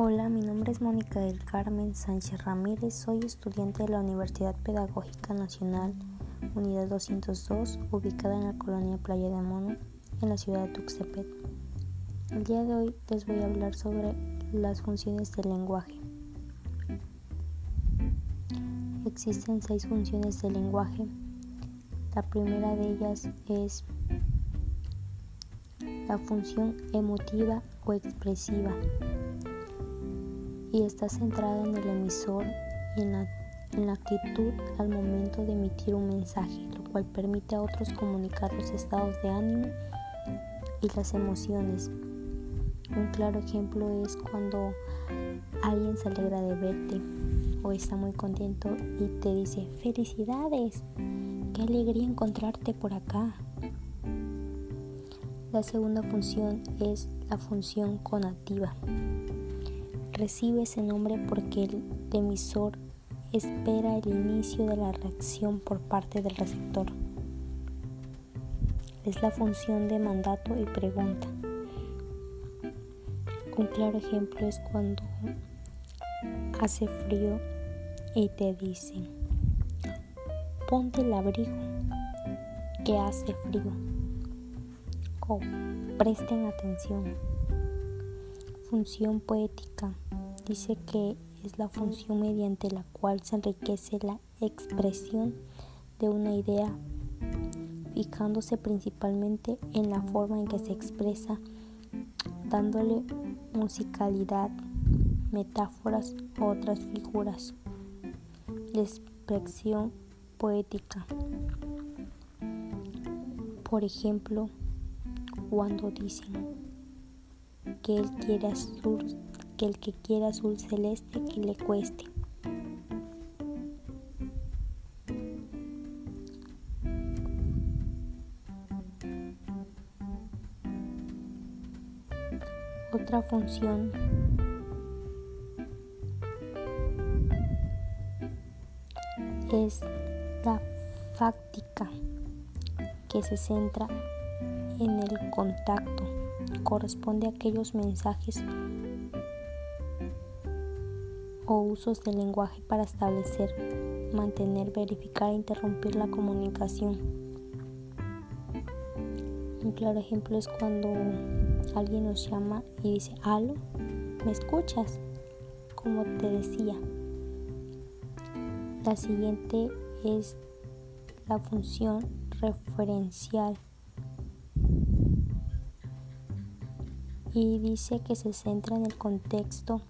Hola, mi nombre es Mónica del Carmen Sánchez Ramírez, soy estudiante de la Universidad Pedagógica Nacional, Unidad 202, ubicada en la colonia Playa de Mono, en la ciudad de Tuxtepec. El día de hoy les voy a hablar sobre las funciones del lenguaje. Existen seis funciones del lenguaje. La primera de ellas es la función emotiva o expresiva y está centrada en el emisor y en la, actitud al momento de emitir un mensaje, lo cual permite a otros comunicar los estados de ánimo y las emociones. Un claro ejemplo es cuando alguien se alegra de verte o está muy contento y te dice felicidades, qué alegría encontrarte por acá. La segunda función es la función conativa recibe ese nombre porque el emisor espera el inicio de la reacción por parte del receptor. Es la función de mandato y pregunta. Un claro ejemplo es cuando hace frío y te dicen, ponte el abrigo que hace frío. O presten atención. Función poética dice que es la función mediante la cual se enriquece la expresión de una idea, fijándose principalmente en la forma en que se expresa, dándole musicalidad, metáforas u otras figuras de expresión poética. Por ejemplo, cuando dicen que él quiere azul, que el que quiera azul celeste que le cueste. Otra función es la fáctica que se centra en el contacto corresponde a aquellos mensajes o usos del lenguaje para establecer, mantener, verificar e interrumpir la comunicación. Un claro ejemplo es cuando alguien nos llama y dice, aló, ¿me escuchas? Como te decía. La siguiente es la función referencial y dice que se centra en el contexto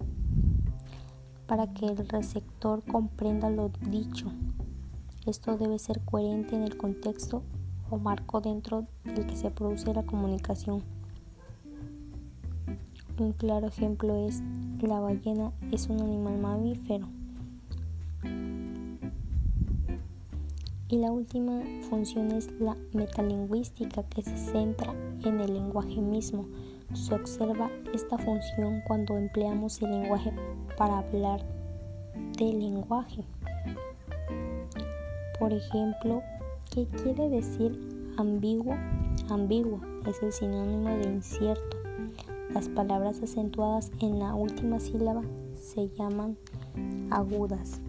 para que el receptor comprenda lo dicho. Esto debe ser coherente en el contexto o marco dentro del que se produce la comunicación. Un claro ejemplo es la ballena es un animal mamífero. Y la última función es la metalingüística que se centra en el lenguaje mismo se observa esta función cuando empleamos el lenguaje para hablar del lenguaje. Por ejemplo, ¿qué quiere decir ambiguo? Ambiguo es el sinónimo de incierto. Las palabras acentuadas en la última sílaba se llaman agudas.